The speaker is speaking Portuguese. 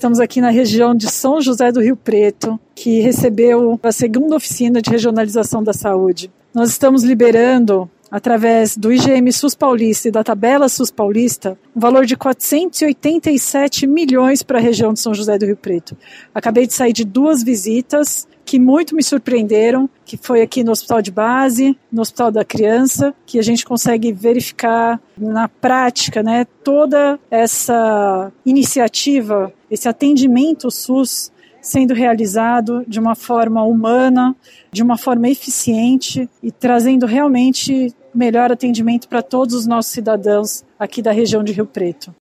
Estamos aqui na região de São José do Rio Preto, que recebeu a segunda oficina de regionalização da saúde. Nós estamos liberando através do IGM SUS Paulista e da tabela SUS Paulista, um valor de 487 milhões para a região de São José do Rio Preto. Acabei de sair de duas visitas que muito me surpreenderam, que foi aqui no Hospital de Base, no Hospital da Criança, que a gente consegue verificar na prática, né, toda essa iniciativa, esse atendimento SUS sendo realizado de uma forma humana, de uma forma eficiente e trazendo realmente melhor atendimento para todos os nossos cidadãos aqui da região de Rio Preto.